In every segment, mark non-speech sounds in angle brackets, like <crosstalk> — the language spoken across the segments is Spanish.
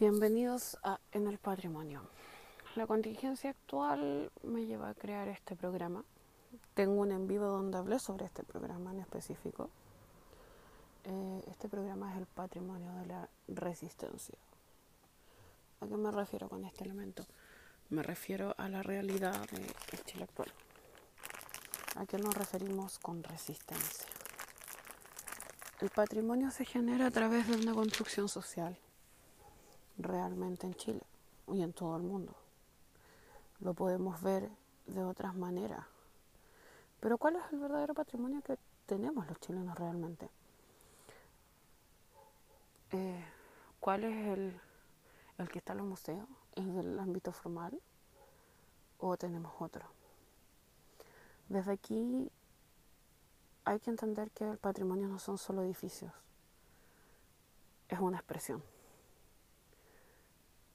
Bienvenidos a En el Patrimonio. La contingencia actual me lleva a crear este programa. Tengo un en vivo donde hablé sobre este programa en específico. Eh, este programa es el patrimonio de la resistencia. ¿A qué me refiero con este elemento? Me refiero a la realidad del Chile actual. ¿A qué nos referimos con resistencia? El patrimonio se genera a través de una construcción social realmente en Chile y en todo el mundo. Lo podemos ver de otras maneras. Pero ¿cuál es el verdadero patrimonio que tenemos los chilenos realmente? Eh, ¿Cuál es el, el que está en los museos? ¿Es del ámbito formal? ¿O tenemos otro? Desde aquí hay que entender que el patrimonio no son solo edificios, es una expresión.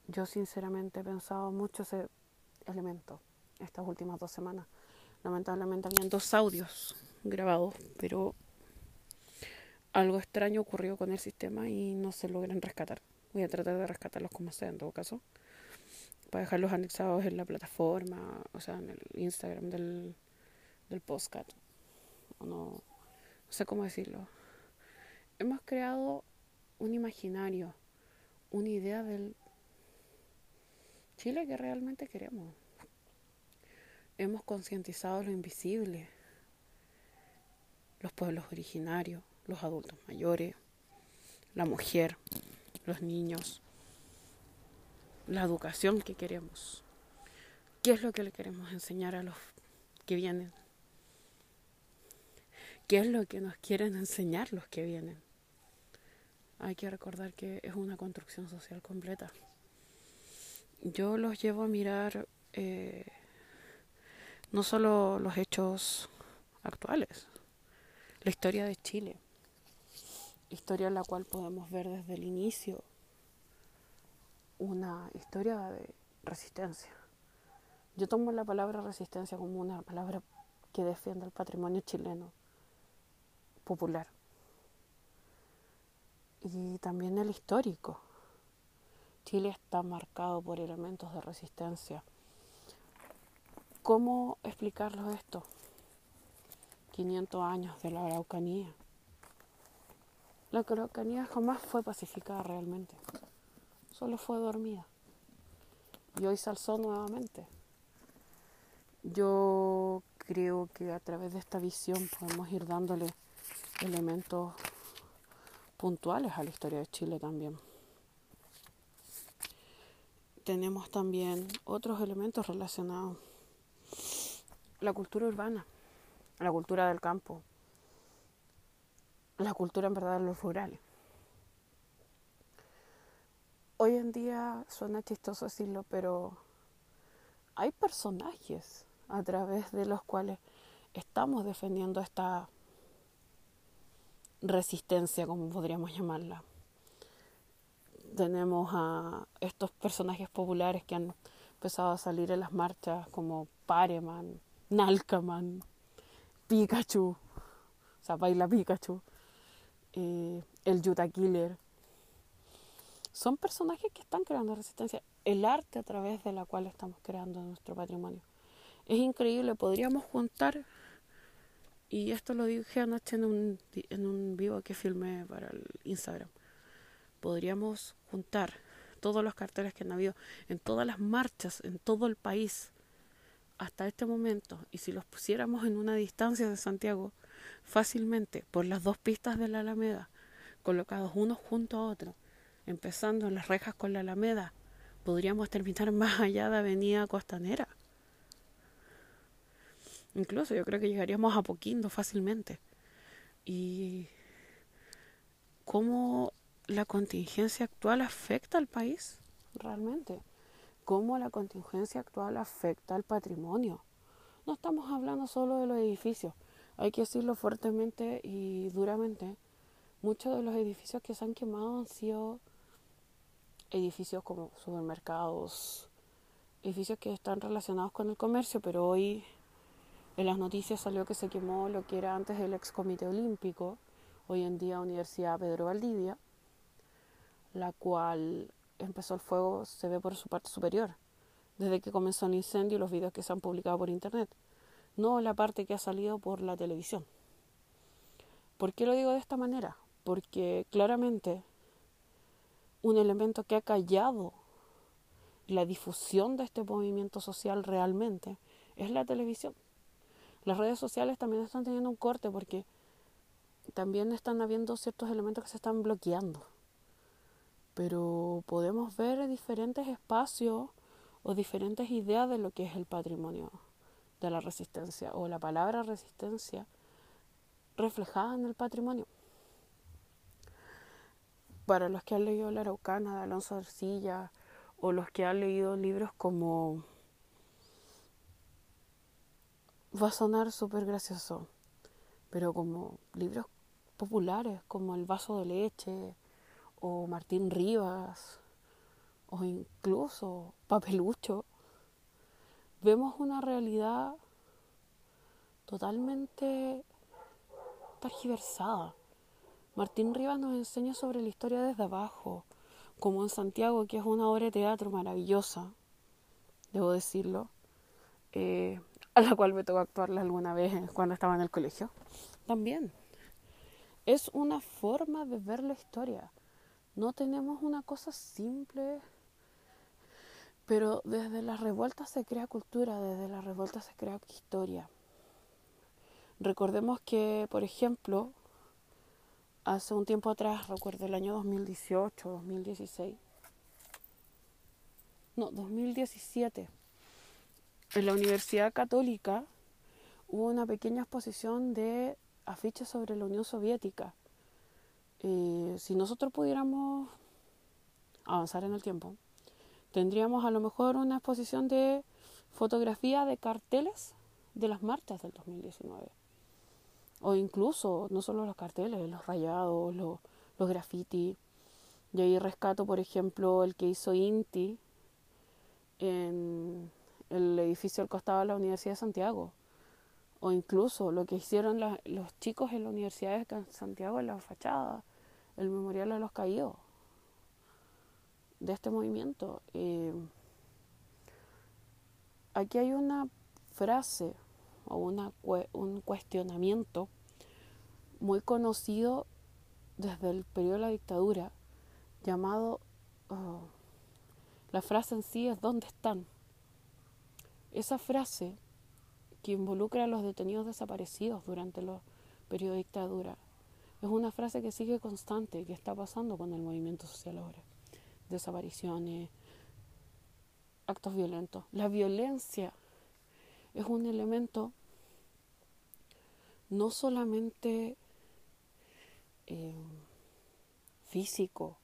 Yo sinceramente he pensado mucho ese elemento estas últimas dos semanas. Lamentablemente habían dos audios grabados, pero algo extraño ocurrió con el sistema y no se logran rescatar. Voy a tratar de rescatarlos como sea en todo caso. Para dejarlos anexados en la plataforma, o sea, en el Instagram del, del postcat. no, no sé cómo decirlo. Hemos creado un imaginario, una idea del Chile que realmente queremos. Hemos concientizado lo invisible, los pueblos originarios, los adultos mayores, la mujer, los niños, la educación que queremos. ¿Qué es lo que le queremos enseñar a los que vienen? ¿Qué es lo que nos quieren enseñar los que vienen? Hay que recordar que es una construcción social completa yo los llevo a mirar eh, no solo los hechos actuales, la historia de Chile, historia en la cual podemos ver desde el inicio una historia de resistencia. Yo tomo la palabra resistencia como una palabra que defiende el patrimonio chileno popular y también el histórico Chile está marcado por elementos de resistencia. ¿Cómo explicarlo esto? 500 años de la Araucanía. La Araucanía jamás fue pacificada realmente, solo fue dormida. Y hoy se alzó nuevamente. Yo creo que a través de esta visión podemos ir dándole elementos puntuales a la historia de Chile también tenemos también otros elementos relacionados. La cultura urbana, la cultura del campo, la cultura en verdad de los rurales. Hoy en día suena chistoso decirlo, pero hay personajes a través de los cuales estamos defendiendo esta resistencia, como podríamos llamarla tenemos a estos personajes populares que han empezado a salir en las marchas como Pareman, Nalkaman, Pikachu, o sea, baila Pikachu, eh, el Yuta Killer. Son personajes que están creando resistencia. El arte a través de la cual estamos creando nuestro patrimonio. Es increíble, podríamos juntar, y esto lo dije anoche en un, en un vivo que filmé para el Instagram podríamos juntar todos los carteles que han habido en todas las marchas en todo el país hasta este momento y si los pusiéramos en una distancia de Santiago fácilmente por las dos pistas de la Alameda colocados unos junto a otros empezando en las rejas con la Alameda podríamos terminar más allá de Avenida Costanera. Incluso yo creo que llegaríamos a Poquindo fácilmente. Y cómo la contingencia actual afecta al país realmente, cómo la contingencia actual afecta al patrimonio. No estamos hablando solo de los edificios, hay que decirlo fuertemente y duramente. Muchos de los edificios que se han quemado han sido edificios como supermercados, edificios que están relacionados con el comercio, pero hoy en las noticias salió que se quemó lo que era antes el ex comité olímpico, hoy en día Universidad Pedro Valdivia, la cual empezó el fuego se ve por su parte superior, desde que comenzó el incendio y los videos que se han publicado por internet, no la parte que ha salido por la televisión. ¿Por qué lo digo de esta manera? Porque claramente un elemento que ha callado la difusión de este movimiento social realmente es la televisión. Las redes sociales también están teniendo un corte porque también están habiendo ciertos elementos que se están bloqueando. Pero podemos ver diferentes espacios o diferentes ideas de lo que es el patrimonio de la resistencia o la palabra resistencia reflejada en el patrimonio. Para los que han leído La Araucana de Alonso Arcilla o los que han leído libros como... Va a sonar súper gracioso, pero como libros populares como El vaso de leche o Martín Rivas o incluso Papelucho, vemos una realidad totalmente tergiversada. Martín Rivas nos enseña sobre la historia desde abajo, como en Santiago, que es una obra de teatro maravillosa, debo decirlo, eh, a la cual me tocó actuarla alguna vez cuando estaba en el colegio. También es una forma de ver la historia. No tenemos una cosa simple, pero desde las revueltas se crea cultura, desde las revueltas se crea historia. Recordemos que, por ejemplo, hace un tiempo atrás, recuerdo el año 2018, 2016, no, 2017, en la Universidad Católica hubo una pequeña exposición de afiches sobre la Unión Soviética. Eh, si nosotros pudiéramos avanzar en el tiempo, tendríamos a lo mejor una exposición de fotografía de carteles de las marchas del 2019. O incluso, no solo los carteles, los rayados, los, los graffiti. Y ahí rescato, por ejemplo, el que hizo Inti en el edificio al costado de la Universidad de Santiago o incluso lo que hicieron los chicos en la Universidad de Santiago en la fachada, el Memorial de los Caídos de este movimiento. Aquí hay una frase o una, un cuestionamiento muy conocido desde el periodo de la dictadura llamado, oh, la frase en sí es ¿dónde están? Esa frase que involucra a los detenidos desaparecidos durante los periodos de dictadura. Es una frase que sigue constante, que está pasando con el movimiento social ahora. Desapariciones, actos violentos. La violencia es un elemento no solamente eh, físico,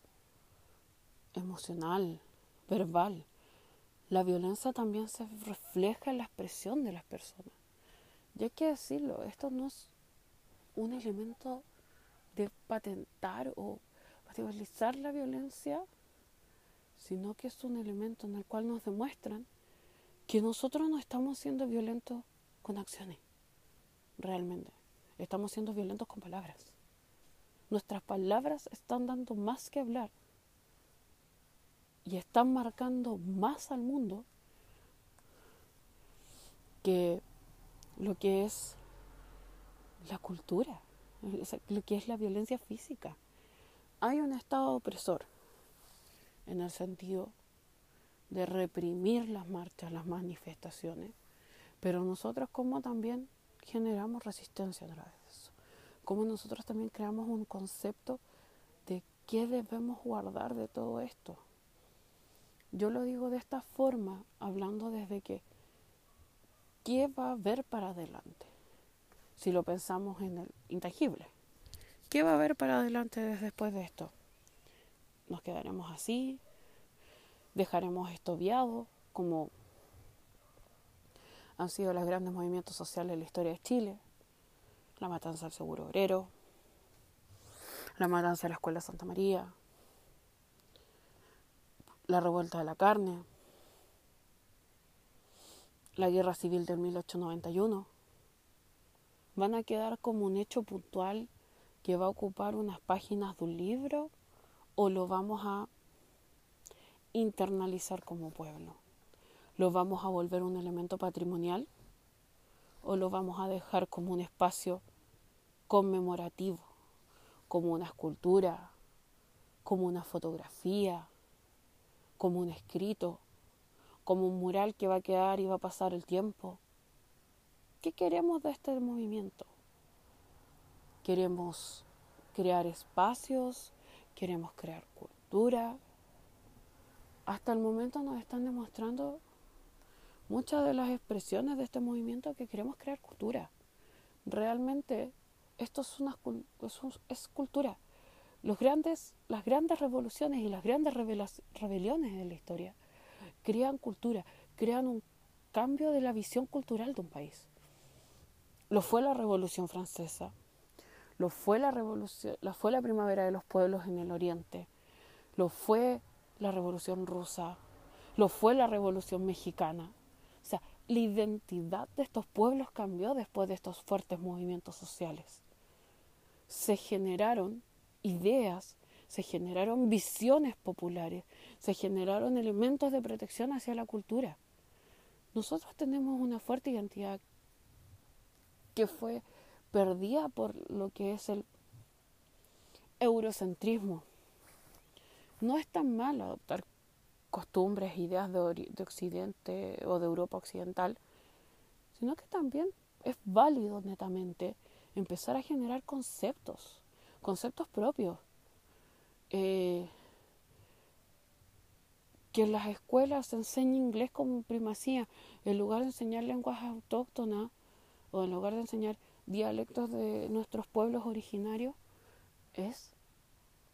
emocional, verbal, la violencia también se refleja en la expresión de las personas. Y hay que decirlo, esto no es un elemento de patentar o patentizar la violencia, sino que es un elemento en el cual nos demuestran que nosotros no estamos siendo violentos con acciones, realmente. Estamos siendo violentos con palabras. Nuestras palabras están dando más que hablar y están marcando más al mundo que lo que es la cultura, <laughs> que es la violencia física. Hay un estado opresor en el sentido de reprimir las marchas, las manifestaciones, pero nosotros como también generamos resistencia a través de eso, como nosotros también creamos un concepto de qué debemos guardar de todo esto. Yo lo digo de esta forma, hablando desde que, ¿qué va a haber para adelante? Si lo pensamos en el intangible. ¿Qué va a haber para adelante después de esto? ¿Nos quedaremos así? ¿Dejaremos esto viado como han sido los grandes movimientos sociales en la historia de Chile? La matanza del seguro obrero, la matanza de la Escuela Santa María, la revuelta de la carne, la guerra civil del 1891, van a quedar como un hecho puntual que va a ocupar unas páginas de un libro o lo vamos a internalizar como pueblo? ¿Lo vamos a volver un elemento patrimonial o lo vamos a dejar como un espacio conmemorativo, como una escultura, como una fotografía, como un escrito, como un mural que va a quedar y va a pasar el tiempo? ¿Qué queremos de este movimiento? ¿Queremos crear espacios? ¿Queremos crear cultura? Hasta el momento nos están demostrando muchas de las expresiones de este movimiento que queremos crear cultura. Realmente esto es, una, es cultura. Las grandes revoluciones y las grandes rebeliones de la historia crean cultura, crean un cambio de la visión cultural de un país. Lo fue la Revolución Francesa, lo fue la revolución, lo fue la primavera de los pueblos en el Oriente, lo fue la Revolución Rusa, lo fue la Revolución Mexicana. O sea, la identidad de estos pueblos cambió después de estos fuertes movimientos sociales. Se generaron ideas, se generaron visiones populares, se generaron elementos de protección hacia la cultura. Nosotros tenemos una fuerte identidad que fue perdida por lo que es el eurocentrismo. No es tan malo adoptar costumbres, ideas de, de, Occidente o de Europa occidental, sino que también es válido netamente empezar a generar conceptos, conceptos propios. Eh, que en las escuelas se enseñe inglés como primacía, en lugar de enseñar lenguas autóctonas o en lugar de enseñar dialectos de nuestros pueblos originarios, es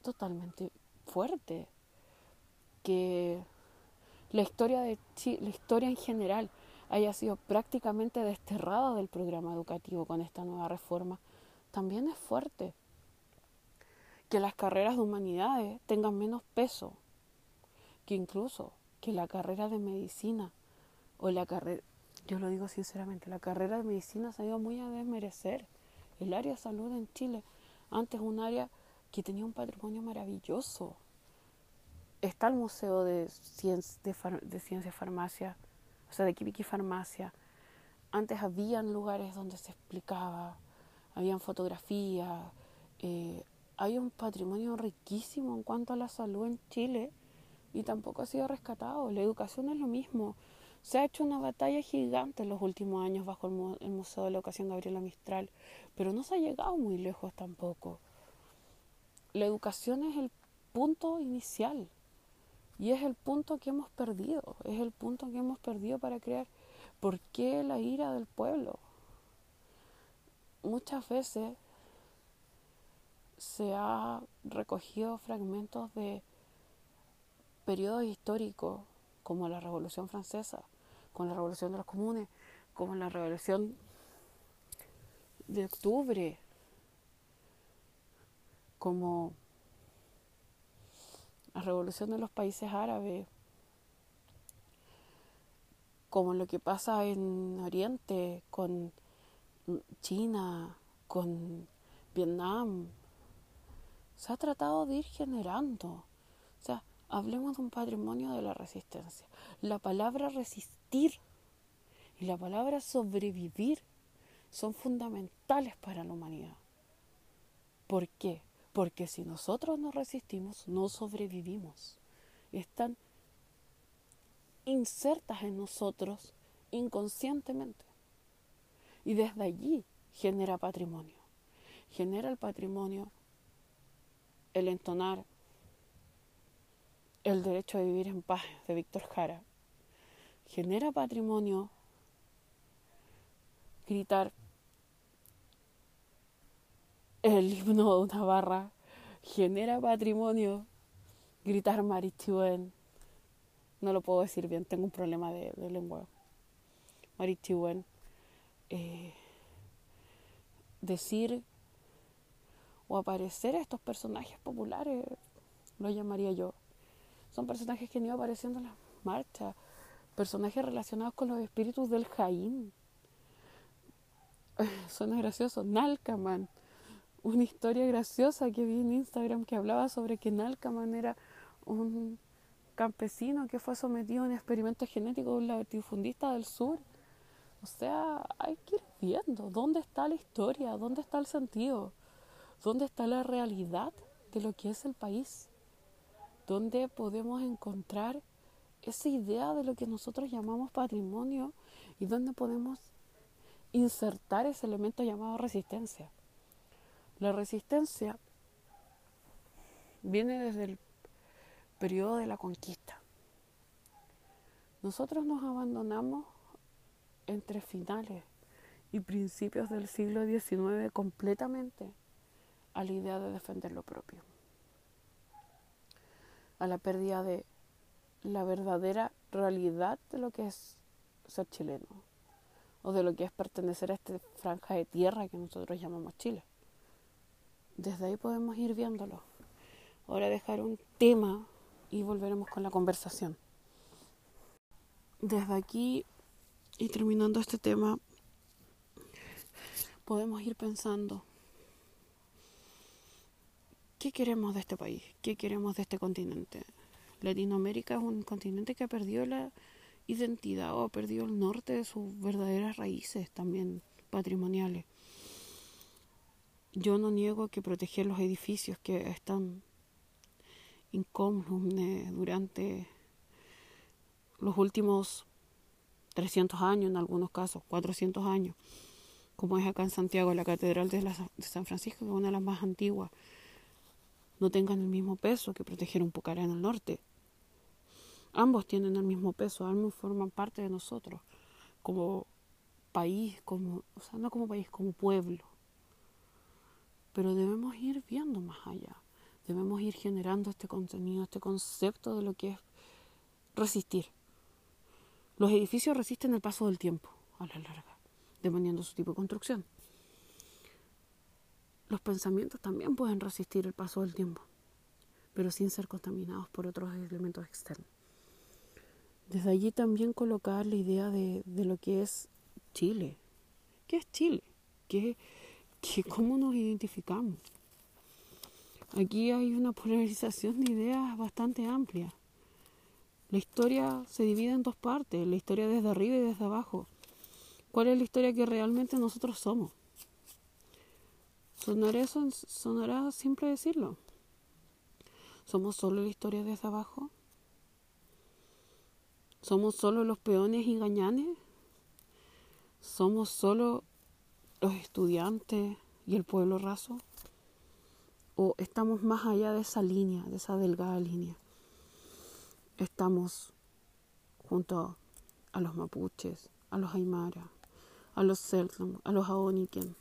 totalmente fuerte. Que la historia de la historia en general haya sido prácticamente desterrada del programa educativo con esta nueva reforma, también es fuerte. Que las carreras de humanidades tengan menos peso, que incluso que la carrera de medicina o la carrera yo lo digo sinceramente, la carrera de medicina se ha ido muy a desmerecer. El área de salud en Chile, antes un área que tenía un patrimonio maravilloso. Está el Museo de, Ciencia de, Ciencia Farmacia, o sea, de Química y Farmacia. Antes habían lugares donde se explicaba, habían fotografías. Eh, hay un patrimonio riquísimo en cuanto a la salud en Chile y tampoco ha sido rescatado. La educación es lo mismo. Se ha hecho una batalla gigante en los últimos años bajo el, Museo de la Educación Gabriela Mistral, pero no se ha llegado muy lejos tampoco. La educación es el punto inicial y es el punto que hemos perdido, es el punto que hemos perdido para crear. ¿Por qué la ira del pueblo? Muchas veces se ha recogido fragmentos de periodos históricos como la Revolución Francesa, con la revolución de los comunes, como la revolución de octubre, como la revolución de los países árabes, como lo que pasa en Oriente con China, con Vietnam. Se ha tratado de ir generando. O sea, hablemos de un patrimonio de la resistencia. La palabra y la palabra sobrevivir son fundamentales para la humanidad. ¿Por qué? Porque si nosotros no resistimos, no sobrevivimos. Están insertas en nosotros inconscientemente. Y desde allí genera patrimonio. Genera el patrimonio el entonar el derecho a vivir en paz de Víctor Jara, genera patrimonio gritar el himno de una barra, genera patrimonio gritar Marichuen. No lo puedo decir bien, tengo un problema de, lengua. Marichuen. Eh, decir o aparecer a estos personajes populares, lo llamaría yo. Son personajes que han ido apareciendo en las marchas, personajes relacionados con los espíritus del Jaín. <laughs> Suena gracioso, Nalkaman. Una historia graciosa que vi en Instagram que hablaba sobre que Nalkaman era un campesino que fue sometido a un experimento genético de un latifundista del sur. O sea, hay que ir viendo dónde está la historia, dónde está el sentido, dónde está la realidad de lo que es el país, dónde podemos encontrar esa idea de lo que nosotros llamamos patrimonio y dónde podemos insertar ese elemento llamado resistencia. La resistencia viene desde el periodo de la conquista. Nosotros nos abandonamos entre finales y principios del siglo XIX completamente a la idea de defender lo propio, a la pérdida de la verdadera realidad de lo que es ser chileno o de lo que es pertenecer a esta franja de tierra que nosotros llamamos Chile. Desde ahí podemos ir viéndolo. Ahora dejar un tema y volveremos con la conversación. Desde aquí y terminando este tema, podemos ir pensando, ¿qué queremos de este país? ¿Qué queremos de este continente? Latinoamérica es un continente que ha perdido la identidad o ha perdido el norte de sus verdaderas raíces también patrimoniales. Yo no niego que proteger los edificios que están incómodos durante los últimos 300 años, en algunos casos 400 años, como es acá en Santiago, la Catedral de, San Francisco, que es una de las más antiguas, no tengan el mismo peso que proteger un Pucará en el norte. Ambos tienen el mismo peso, ambos forman parte de nosotros, como país, como, o sea, no como país, como pueblo. Pero debemos ir viendo más allá, debemos ir generando este contenido, este concepto de lo que es resistir. Los edificios resisten el paso del tiempo a la larga, dependiendo de su tipo de construcción. Los pensamientos también pueden resistir el paso del tiempo, pero sin ser contaminados por otros elementos externos. Desde allí también colocar la idea de, lo que es Chile. ¿Qué es Chile? ¿Qué, qué, ¿Cómo nos identificamos? Aquí hay una polarización de ideas bastante amplia. La historia se divide en dos partes, la historia desde arriba y desde abajo. ¿Cuál es la historia que realmente nosotros somos? Sonará, eso, sonará simple decirlo. ¿Somos solo la historia desde abajo? ¿Somos solo los peones y gañanes? ¿Somos solo los estudiantes y el pueblo raso? ¿O estamos más allá de esa línea, de esa delgada línea? Estamos junto a los mapuches, a los aymara, a los selknam, a los aoniken,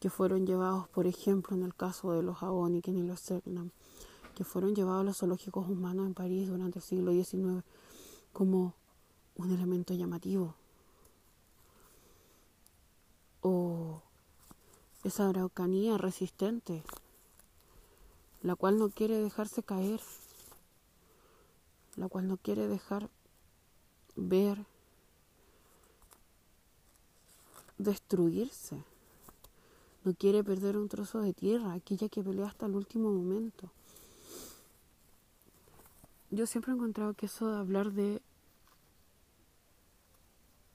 que fueron llevados, por ejemplo, en el caso de los aoniken y los selknam, que fueron llevados a los zoológicos humanos en París durante el siglo XIX como un elemento llamativo. O esa araucanía resistente, la cual no quiere dejarse caer, la cual no quiere dejar ver destruirse, no quiere perder un trozo de tierra, aquella que pelea hasta el último momento yo siempre he encontrado que eso de hablar de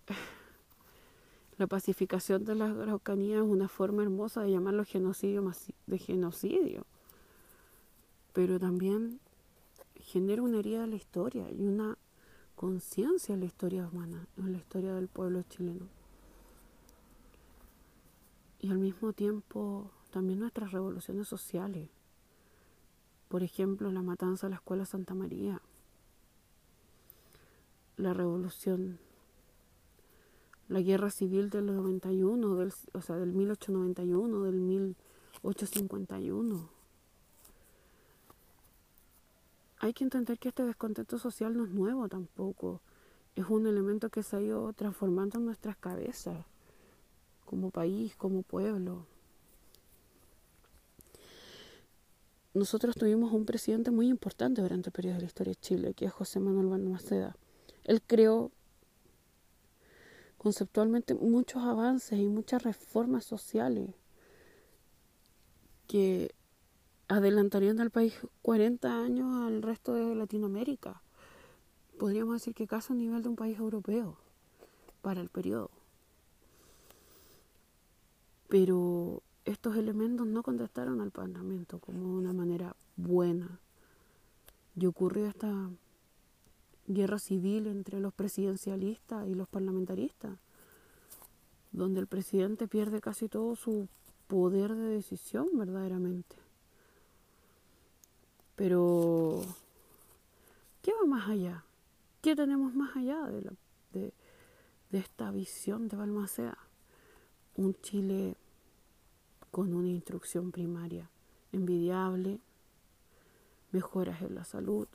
<laughs> la pacificación de la Araucanía es una forma hermosa de llamarlo genocidio de genocidio, pero también genera una herida en la historia y una conciencia en la historia humana, en la historia del pueblo chileno. Y al mismo tiempo también nuestras revoluciones sociales. Por ejemplo, la matanza de la Escuela Santa María, la revolución, la guerra civil del 91, del, o sea, del 1891, del 1851. Hay que entender que este descontento social no es nuevo tampoco. Es un elemento que se ha ido transformando en nuestras cabezas, como país, como pueblo. nosotros tuvimos un presidente muy importante durante el periodo de la historia de Chile, que es José Manuel Balmaceda. Él creó conceptualmente muchos avances y muchas reformas sociales que adelantarían al país 40 años al resto de Latinoamérica. Podríamos decir que casi a nivel de un país europeo para el periodo. Pero estos elementos no contestaron al Parlamento como de una manera buena. Y ocurrió esta guerra civil entre los presidencialistas y los parlamentaristas, donde el presidente pierde casi todo su poder de decisión verdaderamente. Pero, ¿qué va más allá? ¿Qué tenemos más allá de, de esta visión de Balmaceda? Un Chile con una instrucción primaria envidiable, mejoras en la salud.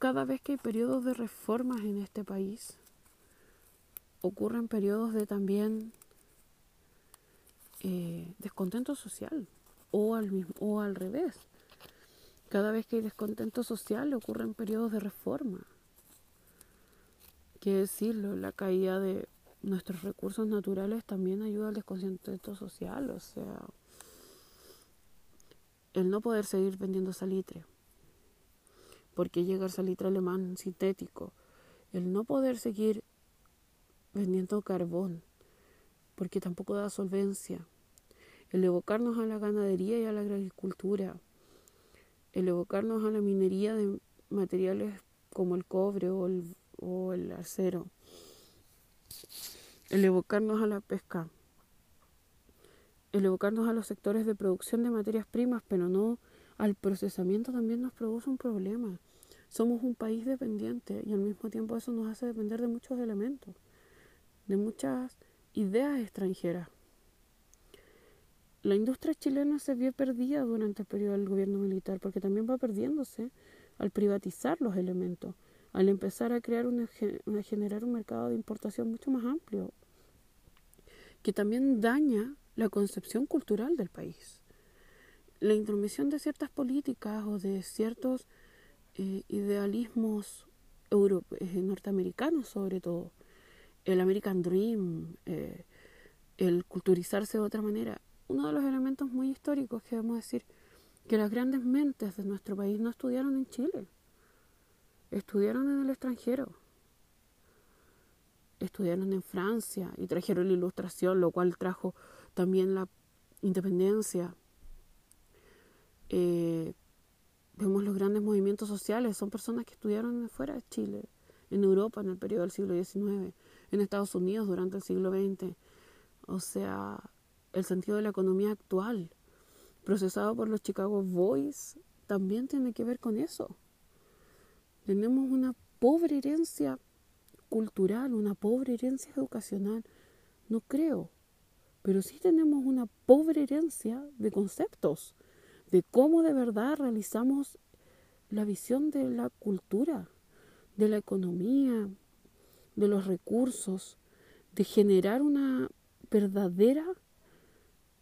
Cada vez que hay periodos de reformas en este país, ocurren periodos de también eh, descontento social o al, mismo, o al revés. Cada vez que hay descontento social ocurren periodos de reforma. Quiere decirlo, la caída de nuestros recursos naturales también ayuda al descontento social, o sea, el no poder seguir vendiendo salitre, porque llega el salitre alemán sintético, el no poder seguir vendiendo carbón, porque tampoco da solvencia, el evocarnos a la ganadería y a la agricultura, el evocarnos a la minería de materiales como el cobre o el, o el acero el evocarnos a la pesca, el evocarnos a los sectores de producción de materias primas, pero no al procesamiento también nos produce un problema. Somos un país dependiente y al mismo tiempo eso nos hace depender de muchos elementos, de muchas ideas extranjeras. La industria chilena se vio perdida durante el periodo del gobierno militar porque también va perdiéndose al privatizar los elementos al empezar a crear una, a generar un mercado de importación mucho más amplio, que también daña la concepción cultural del país. La intromisión de ciertas políticas o de ciertos eh, idealismos eh, norteamericanos sobre todo, el American Dream, eh, el culturizarse de otra manera, uno de los elementos muy históricos que debemos decir que las grandes mentes de nuestro país no estudiaron en Chile estudiaron en el extranjero. Estudiaron en Francia y trajeron la ilustración, lo cual trajo también la independencia. Eh, vemos los grandes movimientos sociales, son personas que estudiaron fuera de Chile, en Europa en el periodo del siglo XIX, en Estados Unidos durante el siglo XX. O sea, el sentido de la economía actual, procesado por los Chicago Boys, también tiene que ver con eso. Tenemos una pobre herencia cultural, una pobre herencia educacional. No creo, pero sí tenemos una pobre herencia de conceptos, de cómo de verdad realizamos la visión de la cultura, de la economía, de los recursos, de generar una verdadera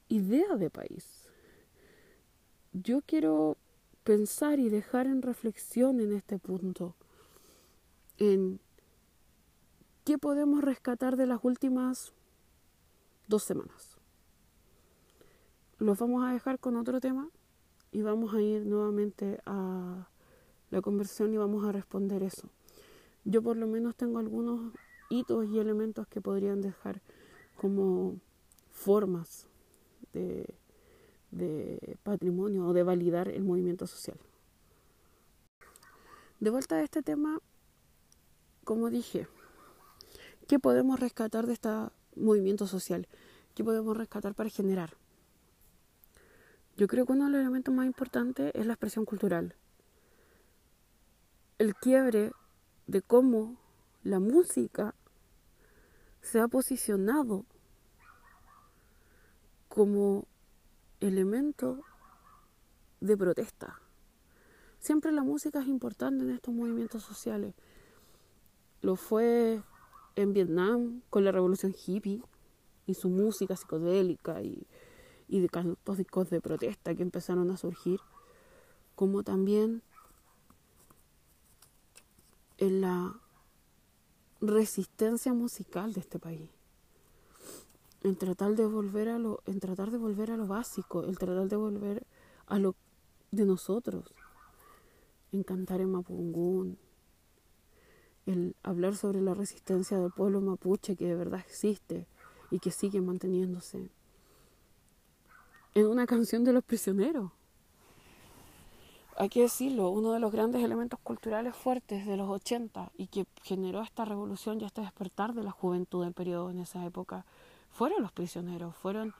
idea de país. Yo quiero pensar y dejar en reflexión en este punto, en qué podemos rescatar de las últimas dos semanas. Los vamos a dejar con otro tema y vamos a ir nuevamente a la conversión y vamos a responder eso. Yo por lo menos tengo algunos hitos y elementos que podrían dejar como formas de de patrimonio o de validar el movimiento social. De vuelta a este tema, como dije, ¿qué podemos rescatar de este movimiento social? ¿Qué podemos rescatar para generar? Yo creo que uno de los elementos más importantes es la expresión cultural. El quiebre de cómo la música se ha posicionado como elemento de protesta. Siempre la música es importante en estos movimientos sociales. Lo fue en Vietnam con la revolución hippie y su música psicodélica y, de cantos de protesta que empezaron a surgir, como también en la resistencia musical de este país en tratar de volver a lo, tratar de volver a lo básico, el tratar de volver a lo de nosotros, en cantar en Mapungún, el hablar sobre la resistencia del pueblo mapuche que de verdad existe y que sigue manteniéndose, en una canción de los prisioneros. Hay que decirlo, uno de los grandes elementos culturales fuertes de los 80 y que generó esta revolución y este despertar de la juventud del periodo en esa época fueron los prisioneros, fueron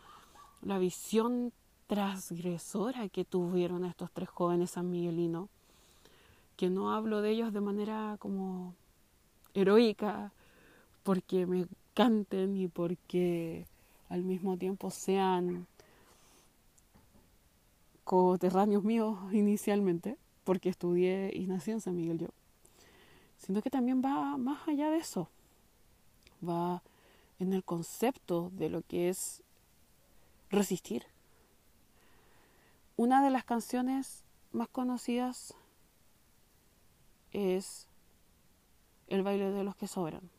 la visión transgresora que tuvieron estos tres jóvenes sanmiguelinos, que no hablo de ellos de manera como heroica, porque me canten y porque al mismo tiempo sean coterráneos míos inicialmente, porque estudié y nací en San Miguel yo, sino que también va más allá de eso, va en el concepto de lo que es resistir. Una de las canciones más conocidas es El baile de los que sobran.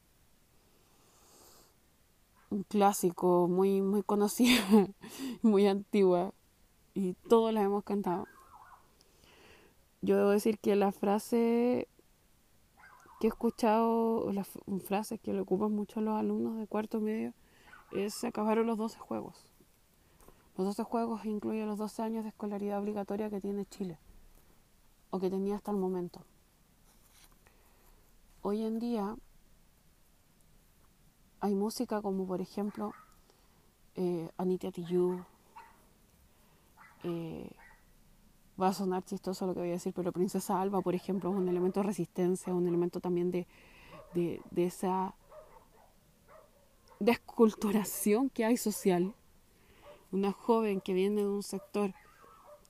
Un clásico muy muy conocido, <laughs> muy antigua y todos la hemos cantado. Yo debo decir que la frase que he escuchado, las frases que le ocupan mucho los alumnos de cuarto medio, es se acabaron los 12 juegos. Los 12 juegos incluyen los 12 años de escolaridad obligatoria que tiene Chile, o que tenía hasta el momento. Hoy en día hay música como por ejemplo eh, Anita Tijoux, eh, va a sonar chistoso lo que voy a decir, pero Princesa Alba, por ejemplo, es un elemento de resistencia, un elemento también de, de, de esa desculturación que hay social. Una joven que viene de un sector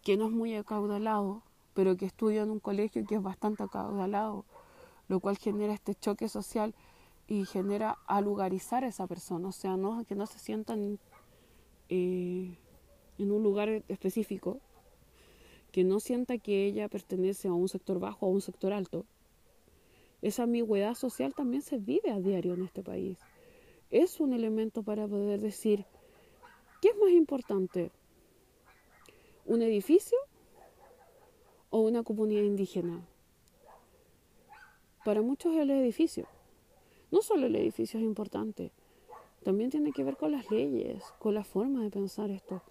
que no es muy acaudalado, pero que estudia en un colegio que es bastante acaudalado, lo cual genera este choque social y genera alugarizar a esa persona, o sea, no, que no se sientan eh, en un lugar específico, que no sienta que ella pertenece a un sector bajo o a un sector alto. Esa ambigüedad social también se vive a diario en este país. Es un elemento para poder decir, ¿qué es más importante? ¿Un edificio o una comunidad indígena? Para muchos el edificio. No solo el edificio es importante, también tiene que ver con las leyes, con la forma de pensar esto.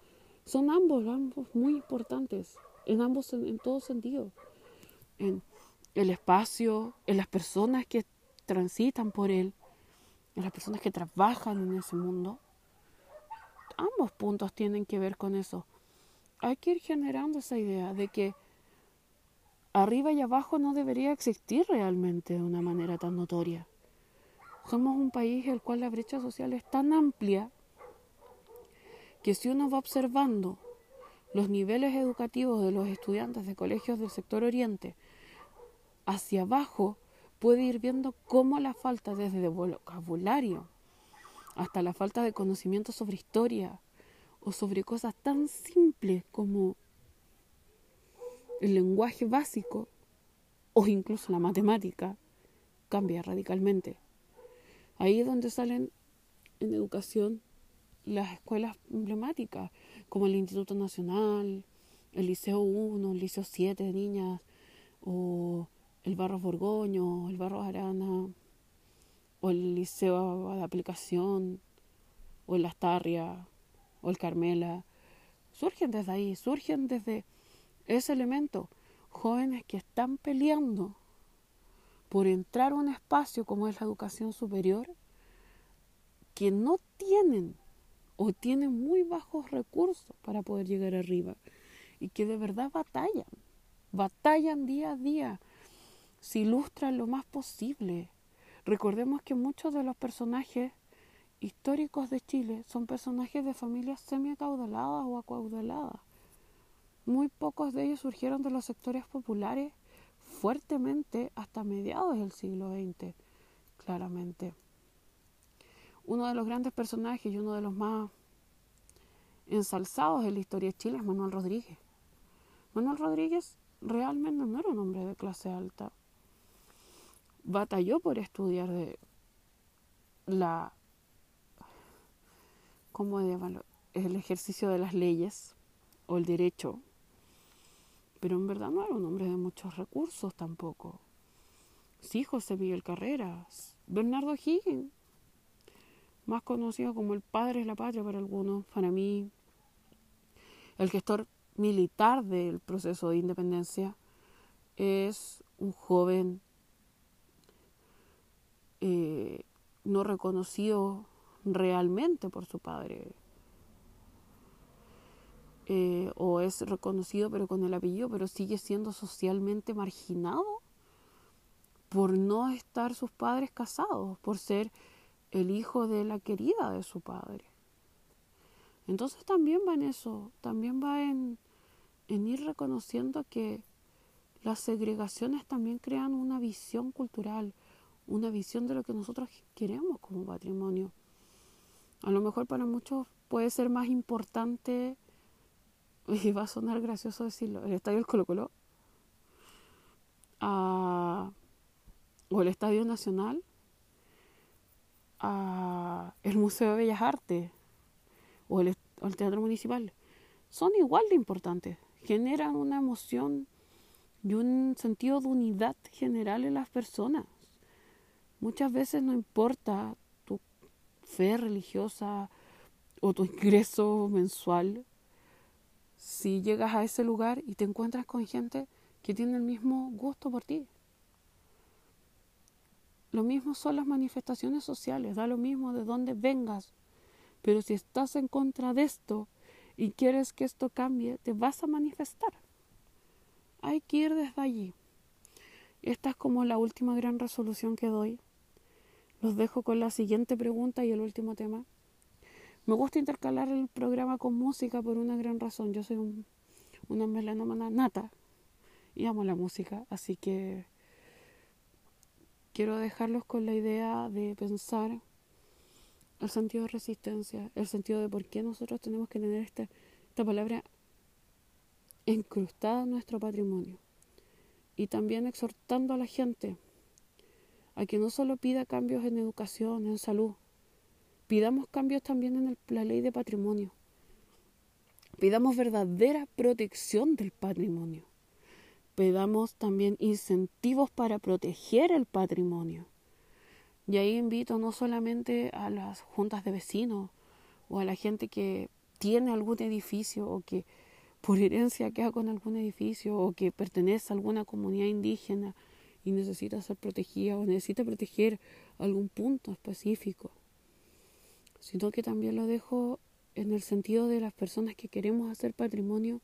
Son ambos, ambos muy importantes en ambos, en, todo sentido. En el espacio, en las personas que transitan por él, en las personas que trabajan en ese mundo. Ambos puntos tienen que ver con eso. Hay que ir generando esa idea de que arriba y abajo no debería existir realmente de una manera tan notoria. Somos un país el cual la brecha social es tan amplia que si uno va observando los niveles educativos de los estudiantes de colegios del sector oriente hacia abajo, puede ir viendo cómo la falta desde vocabulario hasta la falta de conocimiento sobre historia o sobre cosas tan simples como el lenguaje básico o incluso la matemática cambia radicalmente. Ahí es donde salen en educación las escuelas emblemáticas, como el Instituto Nacional, el Liceo 1, el Liceo 7 de niñas, o el Barro Borgoño, el Barro Arana, o el Liceo de Aplicación, o el Astarria, o el Carmela. Surgen desde ahí, surgen desde ese elemento. Jóvenes que están peleando por entrar a un espacio como es la educación superior, que no tienen o tienen muy bajos recursos para poder llegar arriba y que de verdad batallan, batallan día a día, se ilustran lo más posible. Recordemos que muchos de los personajes históricos de Chile son personajes de familias semi-acaudaladas o acaudaladas. Muy pocos de ellos surgieron de los sectores populares fuertemente hasta mediados del siglo XX, claramente uno de los grandes personajes y uno de los más ensalzados de la historia de Chile es Manuel Rodríguez. Manuel Rodríguez realmente no era un hombre de clase alta. Batalló por estudiar de la ¿cómo llamarlo? el ejercicio de las leyes o el derecho pero en verdad no era un hombre de muchos recursos tampoco. Sí, José Miguel Carreras, Bernardo Higgins, más conocido como el padre de la patria para algunos, para mí, el gestor militar del proceso de independencia, es un joven eh, no reconocido realmente por su padre. Eh, o es reconocido pero con el apellido, pero sigue siendo socialmente marginado por no estar sus padres casados, por ser el hijo de la querida de su padre. Entonces también va en eso, también va en, ir reconociendo que las segregaciones también crean una visión cultural, una visión de lo que nosotros queremos como patrimonio. A lo mejor para muchos puede ser más importante, <laughs> y va a sonar gracioso decirlo, el Estadio del Colo Colo, o el Estadio Nacional, a el Museo de Bellas Artes o el, o el Teatro Municipal. Son igual de importantes, generan una emoción y un sentido de unidad general en las personas. Muchas veces no importa tu fe religiosa o tu ingreso mensual, si llegas a ese lugar y te encuentras con gente que tiene el mismo gusto por ti. Lo mismo son las manifestaciones sociales, da lo mismo de dónde vengas, pero si estás en contra de esto y quieres que esto cambie, te vas a manifestar. Hay que ir desde allí. Esta es como la última gran resolución que doy. Los dejo con la siguiente pregunta y el último tema. Me gusta intercalar el programa con música por una gran razón. Yo soy un, una melanómana nata y amo la música, así que quiero dejarlos con la idea de pensar el sentido de resistencia, el sentido de por qué nosotros tenemos que tener esta, palabra incrustada en nuestro patrimonio. Y también exhortando a la gente a que no solo pida cambios en educación, en salud, pidamos cambios también en la ley de patrimonio. Pidamos verdadera protección del patrimonio. Pidamos también incentivos para proteger el patrimonio. Y ahí invito no solamente a las juntas de vecinos o a la gente que tiene algún edificio o que por herencia queda con algún edificio o que pertenece a alguna comunidad indígena y necesita ser protegida o necesita proteger algún punto específico, sino que también lo dejo en el sentido de las personas que queremos hacer patrimonio,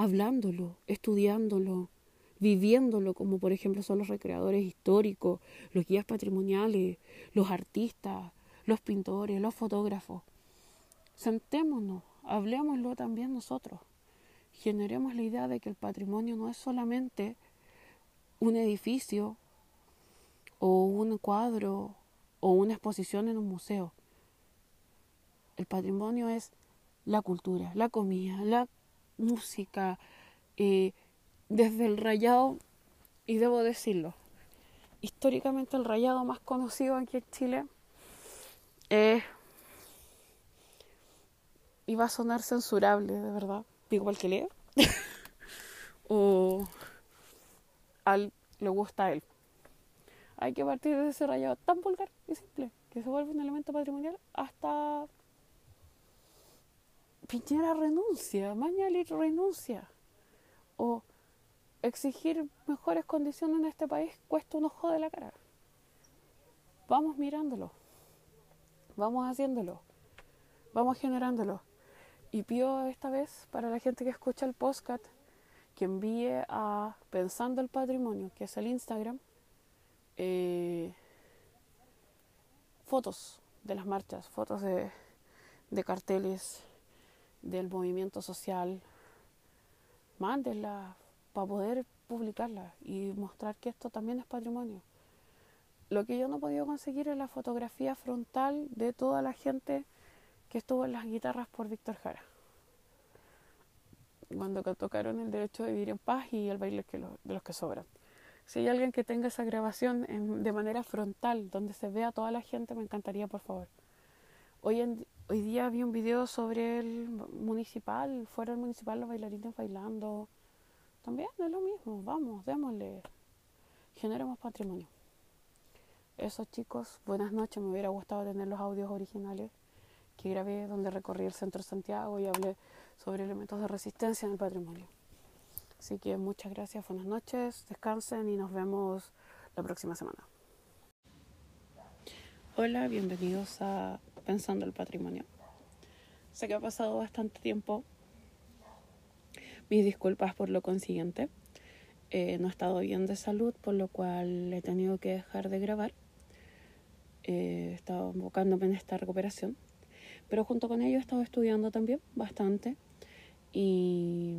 hablándolo, estudiándolo, viviéndolo, como por ejemplo son los recreadores históricos, los guías patrimoniales, los artistas, los pintores, los fotógrafos. Sentémonos, hablemoslo también nosotros. Generemos la idea de que el patrimonio no es solamente un edificio o un cuadro o una exposición en un museo. El patrimonio es la cultura, la comida, la música, eh, desde el rayado, y debo decirlo, históricamente el rayado más conocido aquí en Chile es y va a sonar censurable, de verdad, digo al que lee, <laughs> o al le gusta a él. Hay que partir de ese rayado tan vulgar y simple, que se vuelve un elemento patrimonial hasta Piñera renuncia, Mañalit renuncia, o exigir mejores condiciones en este país cuesta un ojo de la cara. Vamos mirándolo, vamos haciéndolo, vamos generándolo. Y pido esta vez para la gente que escucha el podcast que envíe a Pensando el Patrimonio, que es el Instagram, eh, fotos de las marchas, fotos de carteles del movimiento social. Mándenla para poder publicarla y mostrar que esto también es patrimonio. Lo que yo no he podido conseguir es la fotografía frontal de toda la gente que estuvo en las guitarras por Víctor Jara. Cuando tocaron el derecho de vivir en paz y el baile de los que sobran. Si hay alguien que tenga esa grabación de manera frontal, donde se vea a toda la gente, me encantaría, por favor. Hoy, en, hoy día vi un video sobre el municipal, fuera del municipal los bailarines bailando. también es lo mismo, vamos, démosle, generemos patrimonio. Eso chicos, buenas noches, me hubiera gustado tener los audios originales que grabé donde recorrí el centro de Santiago y hablé sobre elementos de resistencia en el patrimonio. Así que muchas gracias, buenas noches, descansen y nos vemos la próxima semana. Hola, bienvenidos a Pensando el Patrimonio. Sé que ha pasado bastante tiempo. Mis disculpas por lo consiguiente. Eh, no he estado bien de salud, por lo cual he tenido que dejar de grabar. Eh, he estado enfocándome en esta recuperación. Pero junto con ello he estado estudiando también bastante. Y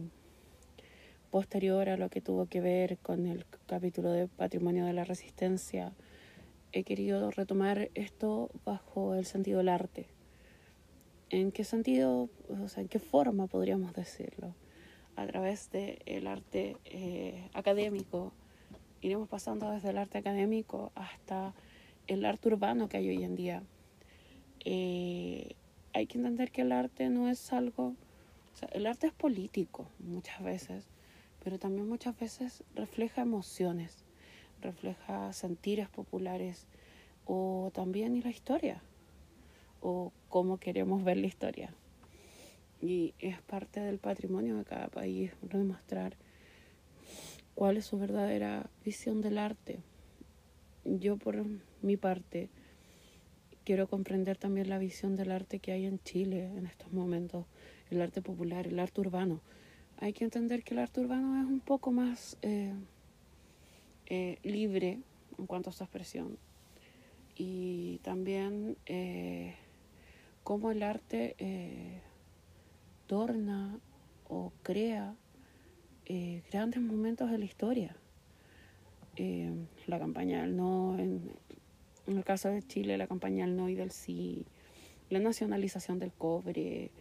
posterior a lo que tuvo que ver con el capítulo de Patrimonio de la Resistencia, he querido retomar esto bajo el sentido del arte. ¿En qué sentido, o sea, en qué forma podríamos decirlo? A través del arte eh, académico. Iremos pasando desde el arte académico hasta el arte urbano que hay hoy en día. Eh, hay que entender que el arte no es algo, o sea, el arte es político muchas veces pero también muchas veces refleja emociones, refleja sentires populares o también la historia o cómo queremos ver la historia. Y es parte del patrimonio de cada país demostrar cuál es su verdadera visión del arte. Yo por mi parte quiero comprender también la visión del arte que hay en Chile en estos momentos, el arte popular, el arte urbano hay que entender que el arte urbano es un poco más eh, eh, libre en cuanto a su expresión. Y también eh, cómo el arte torna o crea grandes momentos de la historia. la campaña del no, en, en, el caso de Chile, la campaña del no y del sí, la nacionalización del cobre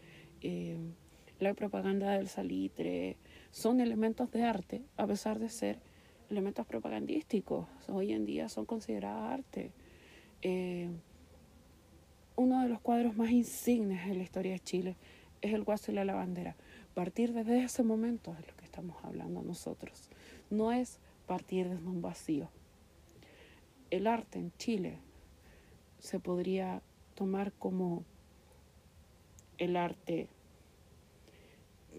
la propaganda del salitre, son elementos de arte, a pesar de ser elementos propagandísticos. Hoy en día son consideradas arte. Eh, uno de los cuadros más insignes en la historia de Chile es el Guaso y la Lavandera. Partir desde ese momento es lo que estamos hablando nosotros. No es partir desde un vacío. El arte en Chile se podría tomar como el arte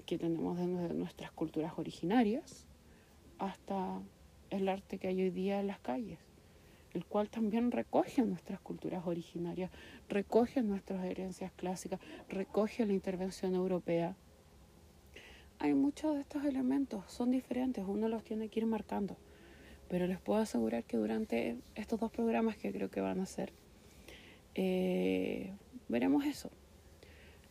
que tenemos de nuestras culturas originarias hasta el arte que hay hoy día en las calles, el cual también recoge nuestras culturas originarias, recoge nuestras herencias clásicas, recoge la intervención europea. Hay muchos de estos elementos, son diferentes, uno los tiene que ir marcando, pero les puedo asegurar que durante estos dos programas que creo que van a ser, eh, veremos eso.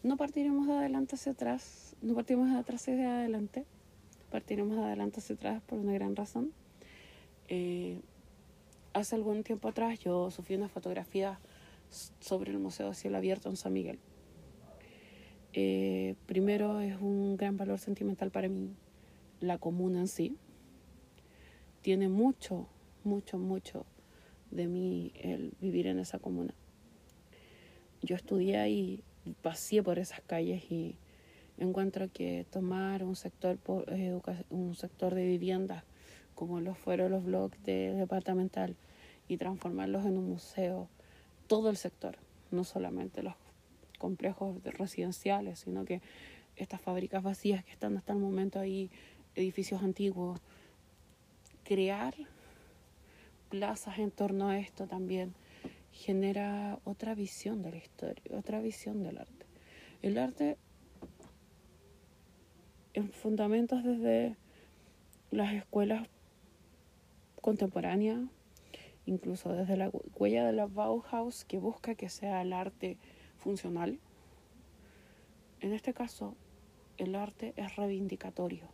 No partiremos de adelante hacia atrás, no partimos de atrás hacia adelante, partiremos de adelante hacia atrás por una gran razón. Eh, hace algún tiempo atrás yo sufrí una fotografía sobre el Museo de Cielo Abierto en San Miguel. Eh, primero es un gran valor sentimental para mí la comuna en sí. Tiene mucho, mucho, mucho de mí el vivir en esa comuna. Yo estudié ahí, pasé por esas calles y encuentro que tomar un sector, un sector de viviendas como lo fueron los bloques de departamental y transformarlos en un museo, todo el sector, no solamente los complejos residenciales, sino que estas fábricas vacías que están hasta el momento ahí, edificios antiguos, crear plazas en torno a esto también genera otra visión de la historia, otra visión del arte. El arte en fundamentos desde las escuelas contemporáneas, incluso desde la huella de la Bauhaus que busca que sea el arte funcional. En este caso, el arte es reivindicatorio.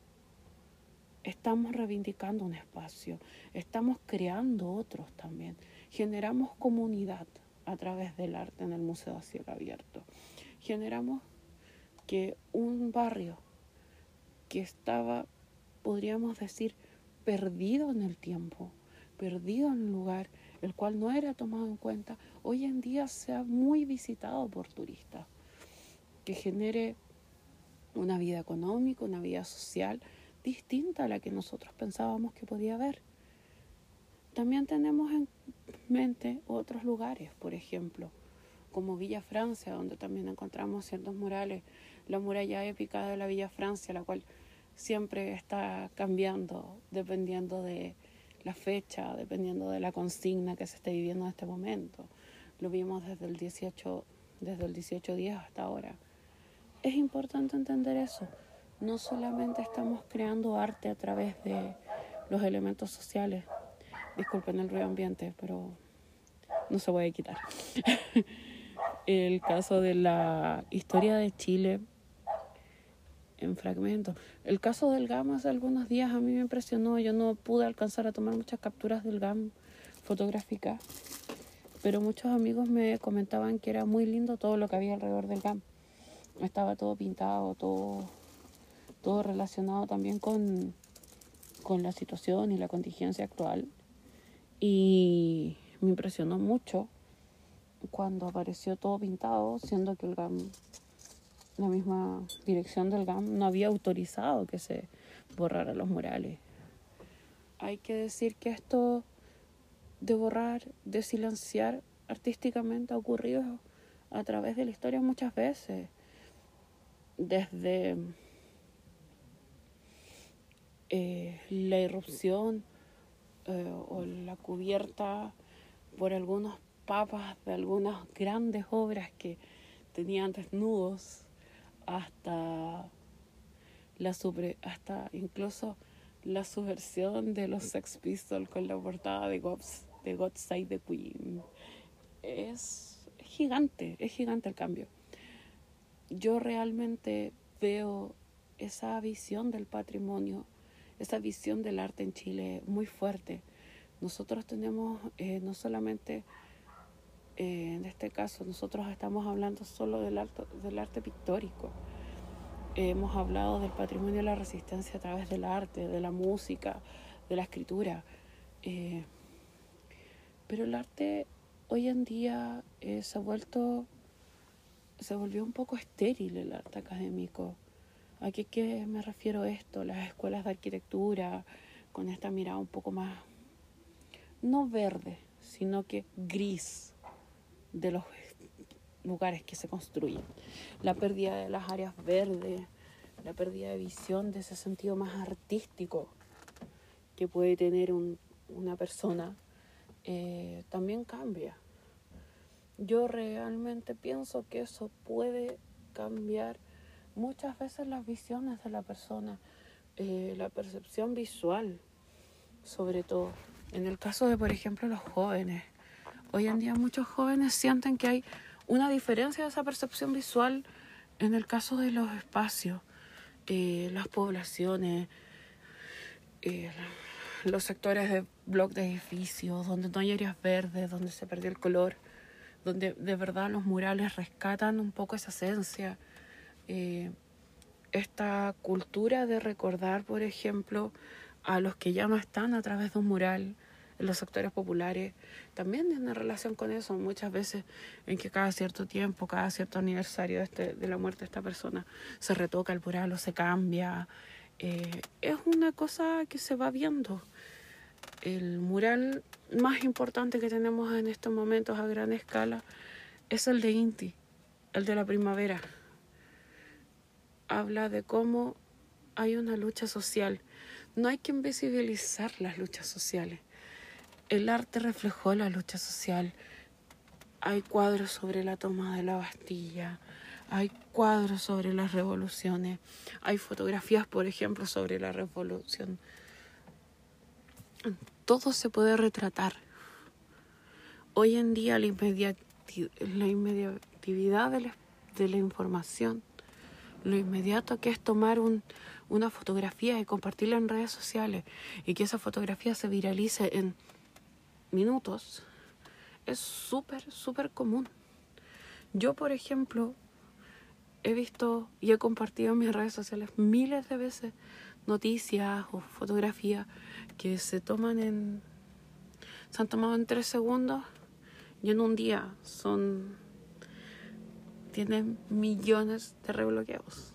Estamos reivindicando un espacio, estamos creando otros también. Generamos comunidad a través del arte en el Museo a Cielo Abierto. Generamos que un barrio que estaba, podríamos decir, perdido en el tiempo, perdido en el lugar, el cual no era tomado en cuenta, hoy en día sea muy visitado por turistas, que genere una vida económica, una vida social distinta a la que nosotros pensábamos que podía haber. También tenemos en mente otros lugares, por ejemplo, como Villa Francia, donde también encontramos ciertos murales, la muralla épica de la Villa Francia, la cual siempre está cambiando dependiendo de la fecha, dependiendo de la consigna que se esté viviendo en este momento. Lo vimos desde el 18, desde el 1810 hasta ahora. Es importante entender eso. No solamente estamos creando arte a través de los elementos sociales. Disculpen el ruido ambiente, pero no se puede quitar. <laughs> el caso de la historia de Chile en fragmentos. El caso del GAM hace algunos días a mí me impresionó. Yo no pude alcanzar a tomar muchas capturas del GAM fotográficas, pero muchos amigos me comentaban que era muy lindo todo lo que había alrededor del GAM. Estaba todo pintado, todo, todo relacionado también con, con la situación y la contingencia actual. Y me impresionó mucho cuando apareció todo pintado, siendo que el GAM la misma dirección del GAM no había autorizado que se borraran los murales. Hay que decir que esto de borrar, de silenciar artísticamente ha ocurrido a través de la historia muchas veces. Desde eh, la irrupción eh, o la cubierta por algunos papas de algunas grandes obras que tenían desnudos hasta la hasta incluso la subversión de los Sex Pistols con la portada de de God Save the Queen. Es gigante, es gigante el cambio. Yo realmente veo esa visión del patrimonio, esa visión del arte en Chile muy fuerte. Nosotros tenemos eh, no solamente, eh, en este caso, nosotros estamos hablando solo del arte, del arte pictórico hemos hablado del patrimonio de la resistencia a través del arte, de la música, de la escritura. Eh, pero el arte hoy en día eh, se ha vuelto, se volvió un poco estéril el arte académico. ¿A qué, qué me refiero esto? Las escuelas de arquitectura, con esta mirada un poco más, no verde, sino que gris de los lugares que se construyen. La pérdida de las áreas verdes, la pérdida de visión de ese sentido más artístico que puede tener una persona, eh, también cambia. Yo realmente pienso que eso puede cambiar muchas veces las visiones de la persona, eh, la percepción visual, sobre todo. En el caso de, por ejemplo, los jóvenes. Hoy en día muchos jóvenes sienten que hay una diferencia de esa percepción visual en el caso de los espacios, eh, las poblaciones, eh, los sectores de bloques de edificios, donde no hay áreas verdes, donde se perdió el color, donde de verdad los murales rescatan un poco esa esencia. Eh, esta cultura de recordar, por ejemplo, a los que ya no están a través de un mural, los sectores populares también tiene relación con eso muchas veces en que cada cierto tiempo, cada cierto aniversario de, este, de la muerte de esta persona se retoca el mural o se cambia. Eh, es una cosa que se va viendo. El mural más importante que tenemos en estos momentos a gran escala es el de Inti, el de la primavera. Habla de cómo hay una lucha social. No hay que invisibilizar las luchas sociales el arte reflejó la lucha social. Hay cuadros sobre la toma de la Bastilla, hay cuadros sobre las revoluciones, hay fotografías, por ejemplo, sobre la revolución. Todo se puede retratar. Hoy en día la, la inmediatividad de la, de la, información, lo inmediato que es tomar un, una fotografía y compartirla en redes sociales y que esa fotografía se viralice en minutos es súper, súper común. Yo, por ejemplo, he visto y he compartido en mis redes sociales miles de veces noticias o fotografías que se toman en. se han tomado en tres segundos y en un día son. tienen millones de rebloqueos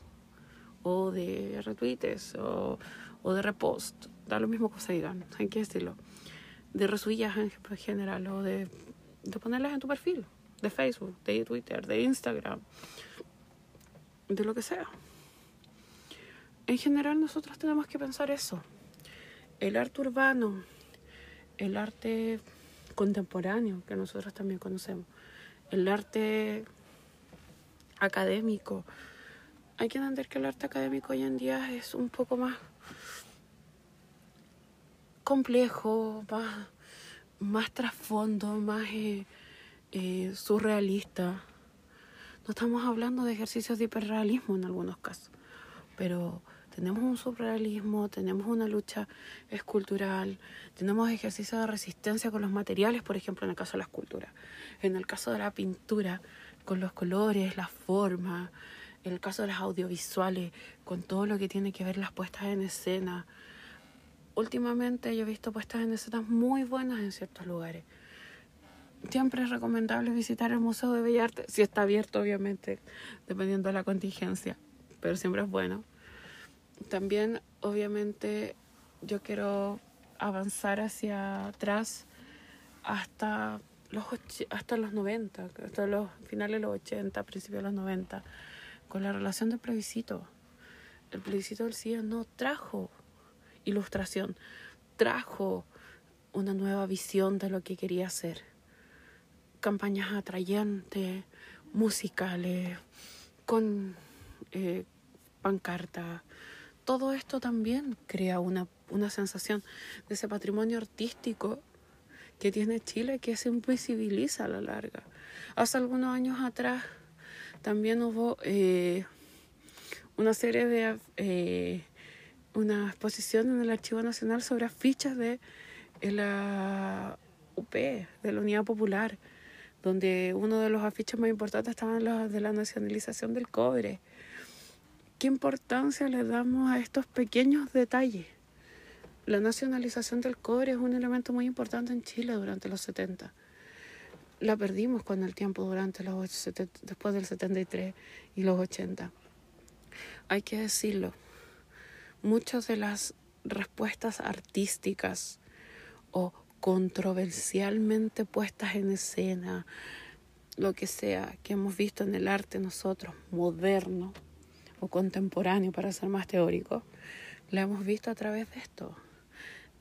o de retweets o, o de repost, da lo mismo que se digan, hay que decirlo, de resubillas en general o de, de ponerlas en tu perfil, de Facebook, de Twitter, de Instagram, de lo que sea. En general nosotros tenemos que pensar eso. El arte urbano, el arte contemporáneo que nosotros también conocemos, el arte académico. Hay que entender que el arte académico hoy en día es un poco más complejo, más, más trasfondo, más eh, eh, surrealista. No estamos hablando de ejercicios de hiperrealismo en algunos casos, pero tenemos un surrealismo, tenemos una lucha escultural, tenemos ejercicios de resistencia con los materiales, por ejemplo, en el caso de la escultura. En el caso de la pintura, con los colores, la forma. En el caso de las audiovisuales, con todo lo que tiene que ver las puestas en escena. Últimamente yo he visto puestas en escena muy buenas en ciertos lugares. Siempre es recomendable visitar el Museo de Bellas Artes, si está abierto, obviamente, dependiendo de la contingencia, pero siempre es bueno también, obviamente, yo quiero avanzar hacia atrás hasta los, hasta los 90, hasta los finales de los 80, principios de los 90, con la relación del plebiscito. El plebiscito del CIA no trajo ilustración, trajo una nueva visión de lo que quería hacer. Campañas atrayentes, musicales, con eh, pancartas todo esto también crea una, una sensación de ese patrimonio artístico que tiene Chile que se invisibiliza a la larga. Hace algunos años atrás también hubo eh, una serie de eh, una exposición en el Archivo Nacional sobre fichas de la UP, de la Unidad Popular, donde uno de los afiches más importantes estaban los de la nacionalización del cobre ¿Qué importancia le damos a estos pequeños detalles? La nacionalización del cobre es un elemento muy importante en Chile durante los 70. La perdimos con el tiempo durante los después del 73 y los 80. Hay que decirlo, muchas de las respuestas artísticas o controversialmente puestas en escena, lo que sea, que hemos visto en el arte nosotros, moderno, o contemporáneo, para ser más teórico, la hemos visto a través de esto,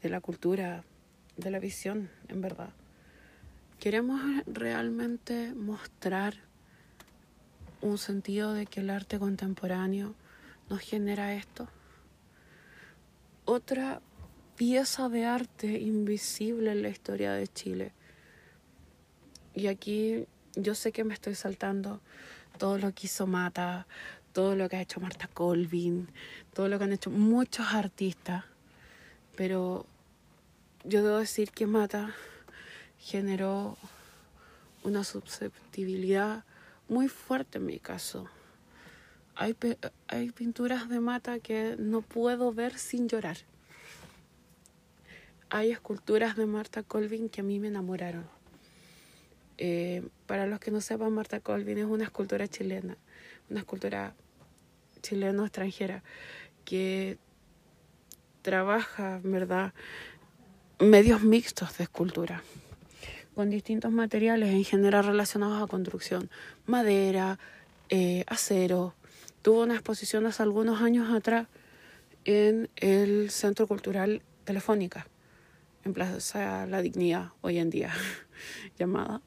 de la cultura, de la visión, en verdad. Queremos realmente mostrar un sentido de que el arte contemporáneo nos genera esto. Otra pieza de arte invisible en la historia de Chile. Y aquí yo sé que me estoy saltando todo lo que hizo Mata, todo lo que ha hecho Marta Colvin, todo lo que han hecho muchos artistas, pero yo debo decir que Mata generó una susceptibilidad muy fuerte en mi caso. Hay, hay pinturas de Mata que no puedo ver sin llorar. Hay esculturas de Marta Colvin que a mí me enamoraron. Eh, para los que no sepan, Marta Colvin es una escultora chilena una escultura chilena extranjera que trabaja, ¿verdad? Medios mixtos de escultura, con distintos materiales en general relacionados a construcción, madera, eh, acero. Tuvo una exposición hace algunos años atrás en el Centro Cultural Telefónica, en Plaza La Dignidad, hoy en día <laughs> llamada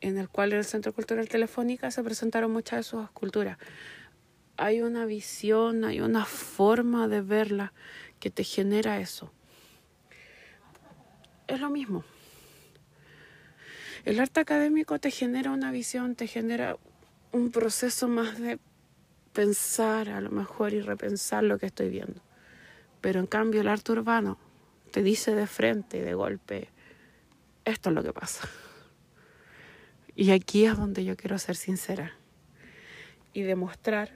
en el cual en el Centro Cultural Telefónica se presentaron muchas de sus esculturas. Hay una visión, hay una forma de verla que te genera eso. Es lo mismo. El arte académico te genera una visión, te genera un proceso más de pensar a lo mejor y repensar lo que estoy viendo. Pero en cambio el arte urbano te dice de frente de golpe, esto es lo que pasa. Y aquí es donde yo quiero ser sincera y demostrar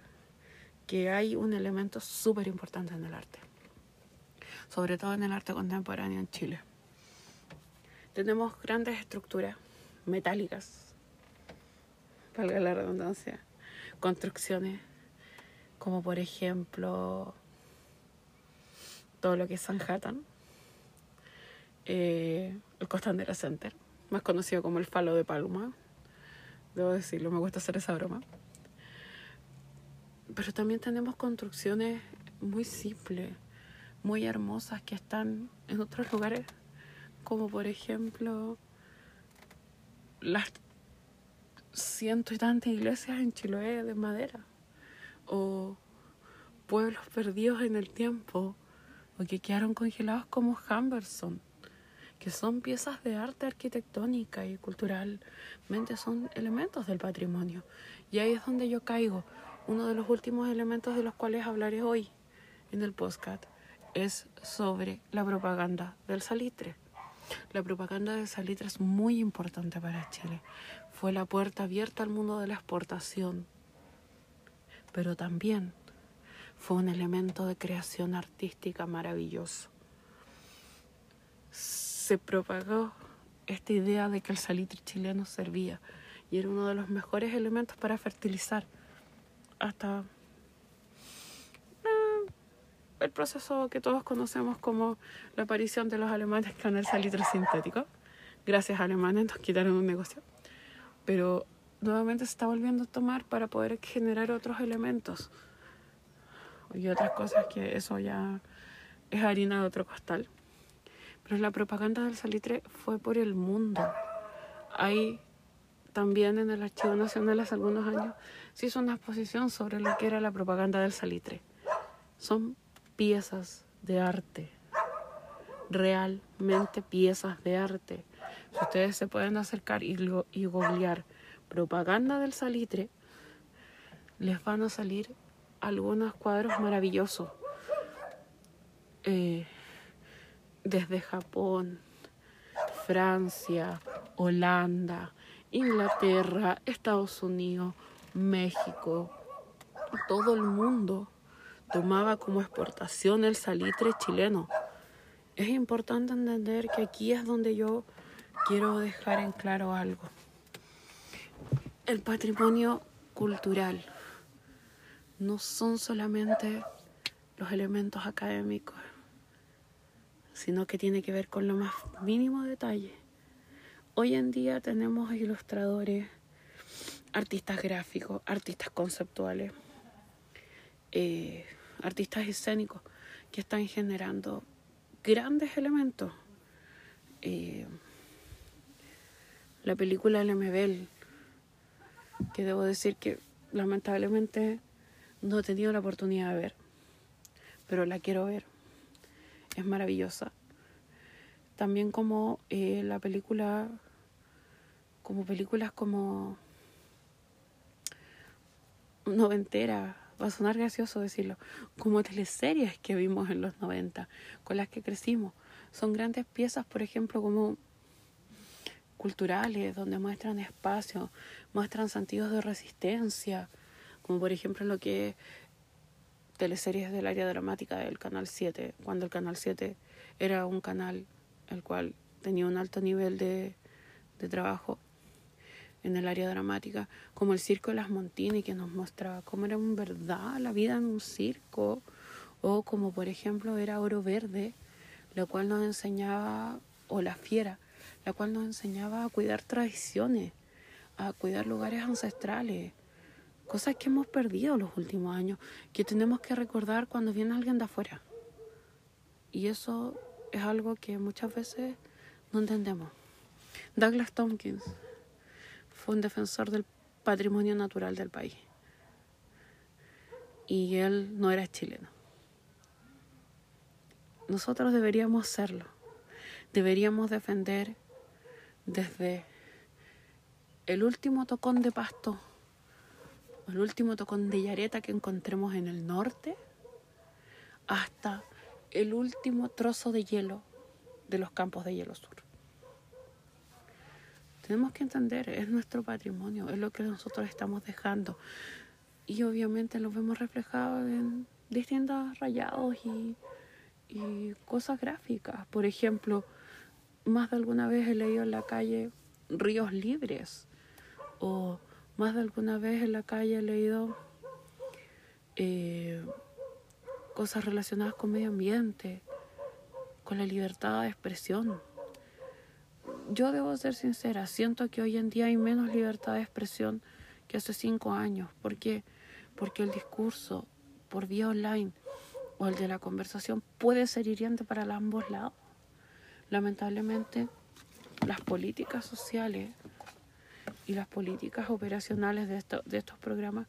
que hay un elemento súper importante en el arte, sobre todo en el arte contemporáneo en Chile. Tenemos grandes estructuras metálicas, valga la redundancia, construcciones como por ejemplo todo lo que es Sanhattan, eh, el Costanera Center, más conocido como el Falo de Palma. Debo decirlo, me gusta hacer esa broma. Pero también tenemos construcciones muy simples, muy hermosas que están en otros lugares, como por ejemplo las ciento y tantas iglesias en Chiloé de madera, o pueblos perdidos en el tiempo, o que quedaron congelados como Humberson que son piezas de arte arquitectónica y culturalmente son elementos del patrimonio. Y ahí es donde yo caigo. Uno de los últimos elementos de los cuales hablaré hoy en el postcat es sobre la propaganda del salitre. La propaganda del salitre es muy importante para Chile. Fue la puerta abierta al mundo de la exportación, pero también fue un elemento de creación artística maravilloso se propagó esta idea de que el salitre chileno servía y era uno de los mejores elementos para fertilizar hasta eh, el proceso que todos conocemos como la aparición de los alemanes con el salitre sintético. Gracias a alemanes nos quitaron un negocio. Pero nuevamente se está volviendo a tomar para poder generar otros elementos y otras cosas que eso ya es harina de otro costal. Pero la propaganda del salitre fue por el mundo. Hay también en el Archivo Nacional hace algunos años se hizo una exposición sobre lo que era la propaganda del salitre. Son piezas de arte, realmente piezas de arte. Si ustedes se pueden acercar y, y googlear propaganda del salitre, les van a salir algunos cuadros maravillosos. Eh, desde Japón, Francia, Holanda, Inglaterra, Estados Unidos, México, todo el mundo tomaba como exportación el salitre chileno. Es importante entender que aquí es donde yo quiero dejar en claro algo. El patrimonio cultural no son solamente los elementos académicos sino que tiene que ver con lo más mínimo detalle. Hoy en día tenemos ilustradores, artistas gráficos, artistas conceptuales, eh, artistas escénicos que están generando grandes elementos. Eh, la película Lemebel, que debo decir que lamentablemente no he tenido la oportunidad de ver, pero la quiero ver es maravillosa. También como eh, la película, como películas como noventera, va a sonar gracioso decirlo, como teleseries que vimos en los 90, con las que crecimos. Son grandes piezas, por ejemplo, como culturales, donde muestran espacio, muestran sentidos de resistencia, como por ejemplo lo que teleseries del área dramática del Canal 7, cuando el Canal 7 era un canal el cual tenía un alto nivel de, de trabajo en el área dramática, como el Circo de las Montini, que nos mostraba cómo era en verdad la vida en un circo, o como por ejemplo era Oro Verde, la cual nos enseñaba, o La Fiera, la cual nos enseñaba a cuidar tradiciones, a cuidar lugares ancestrales, cosas que hemos perdido los últimos años, que tenemos que recordar cuando viene alguien de afuera. Y eso es algo que muchas veces no entendemos. Douglas Tompkins fue un defensor del patrimonio natural del país. Y él no era chileno. Nosotros deberíamos serlo. Deberíamos defender desde el último tocón de pasto el último tocón de yareta que encontremos en el norte, hasta el último trozo de hielo de los campos de hielo sur. Tenemos que entender, es nuestro patrimonio, es lo que nosotros estamos dejando. Y obviamente lo vemos reflejado en distintos rayados y, y cosas gráficas. Por ejemplo, más de alguna vez he leído en la calle ríos libres o más de alguna vez en la calle he leído eh, cosas relacionadas con medio ambiente con la libertad de expresión. Yo debo ser sincera, siento que hoy en día hay menos libertad de expresión que hace cinco años. ¿Por qué? Porque el discurso por vía online o el de la conversación puede ser hiriente para ambos lados. Lamentablemente, las políticas sociales y las políticas operacionales de, de estos programas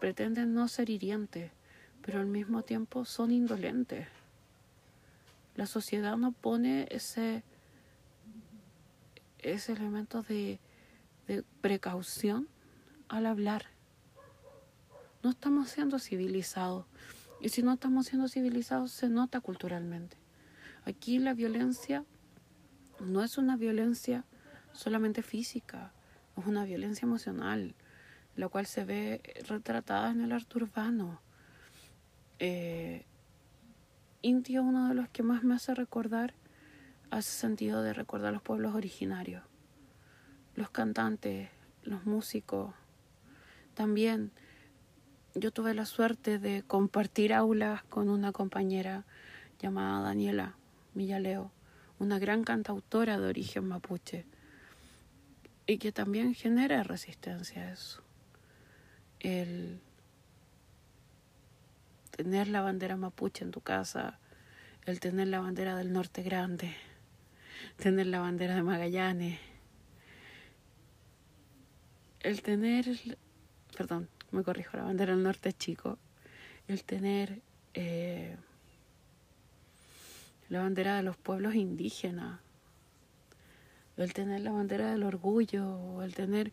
pretenden no ser hirientes, pero al mismo tiempo son indolentes. La sociedad no pone ese, ese elemento de, de precaución al hablar. No estamos siendo civilizados. Y si no estamos siendo civilizados, se nota culturalmente. Aquí la violencia no es una violencia solamente física, es una violencia emocional, la cual se ve retratada en el arte urbano. Eh, Inti es uno de los que más me hace recordar, hace sentido de recordar los pueblos originarios, los cantantes, los músicos. También yo tuve la suerte de compartir aulas con una compañera llamada Daniela Millaleo, una gran cantautora de origen mapuche, y que también genera resistencia a eso. El tener la bandera mapuche en tu casa, el tener la bandera del norte grande, tener la bandera de Magallanes, el tener, perdón, me corrijo, la bandera del norte chico, el tener eh, la bandera de los pueblos indígenas, el tener la bandera del orgullo, el tener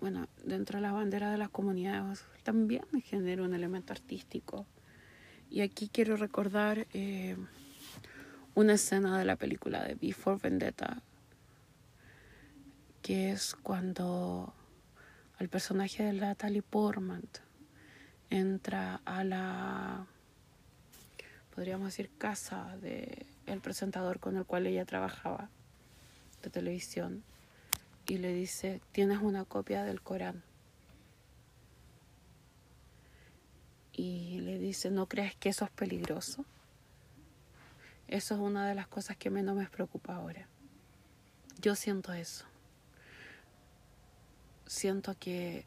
bueno, dentro de las banderas de las comunidades también genera un elemento artístico. Y aquí quiero recordar eh, una escena de la película de Before Vendetta, que es cuando el personaje de Natalie Portman entra a la, podríamos decir, casa del el presentador con el cual ella trabajaba de televisión y le dice, tienes una copia del Corán. Y le dice, ¿no crees que eso es peligroso? Eso es una de las cosas que menos me preocupa ahora. Yo siento eso. Siento que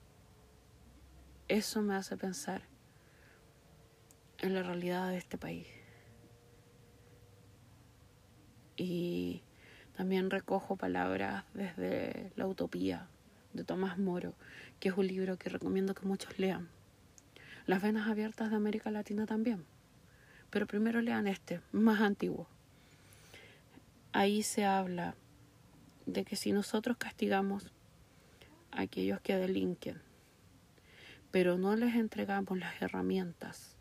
eso me hace pensar en la realidad de este país. Y también recojo palabras desde La Utopía de Tomás Moro, que es un libro que recomiendo que muchos lean. Las venas abiertas de América Latina también. Pero primero lean este, más antiguo. Ahí se habla de que si nosotros castigamos a aquellos que delinquen, pero no les entregamos las herramientas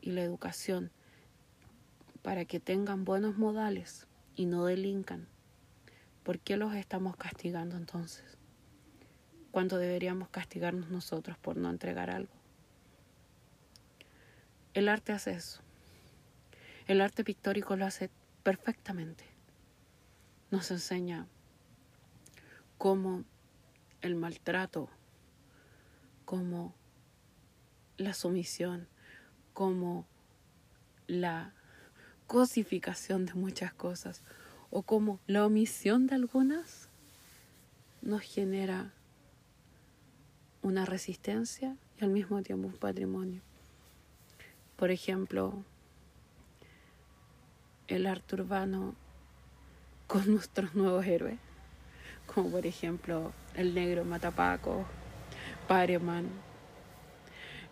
y la educación para que tengan buenos modales, y no delincan, ¿por qué los estamos castigando entonces? Cuando deberíamos castigarnos nosotros por no entregar algo. El arte hace eso. El arte pictórico lo hace perfectamente. Nos enseña cómo el maltrato, cómo la sumisión, cómo la cosificación de muchas cosas o como la omisión de algunas nos genera una resistencia y al mismo tiempo un patrimonio. Por ejemplo, el arte urbano con <laughs> nuestros nuevos héroes, como por ejemplo el negro Matapaco, Pareman,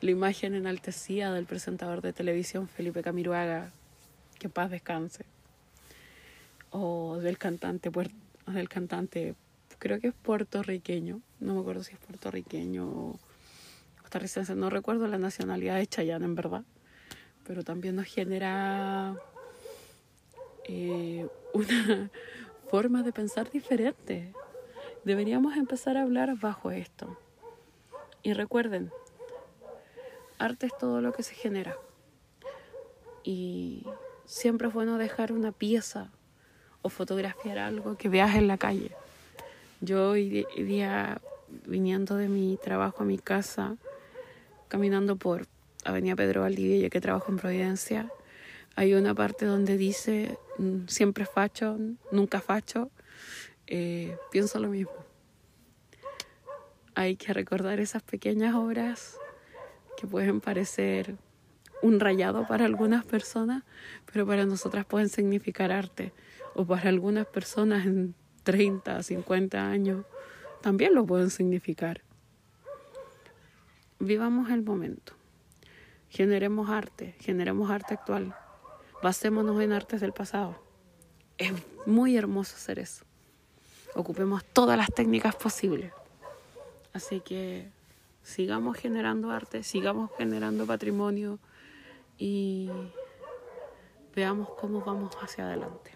la imagen enaltecida del presentador de televisión Felipe Camiruaga que paz descanse. O del cantante, del cantante, creo que es puertorriqueño, no me acuerdo si es puertorriqueño o costarricense, no recuerdo la nacionalidad de Chayanne en verdad, pero también nos genera eh, una <laughs> forma de pensar diferente. Deberíamos empezar a hablar bajo esto. Y recuerden, arte es todo lo que se genera. Y siempre es bueno dejar una pieza o fotografiar algo que veas en la calle. Yo hoy día viniendo de mi trabajo a mi casa, caminando por Avenida Pedro Valdivia, yo que trabajo en Providencia, hay una parte donde dice mm, siempre facho, nunca facho. Eh, pienso lo mismo. Hay que recordar esas pequeñas obras que pueden parecer un rayado para algunas personas, pero para nosotras pueden significar arte. O para algunas personas en 30, 50 años también lo pueden significar. Vivamos el momento. Generemos arte, generemos arte actual. Basémonos en artes del pasado. Es muy hermoso hacer eso. Ocupemos todas las técnicas posibles. Así que sigamos generando arte, sigamos generando patrimonio y veamos cómo vamos hacia adelante.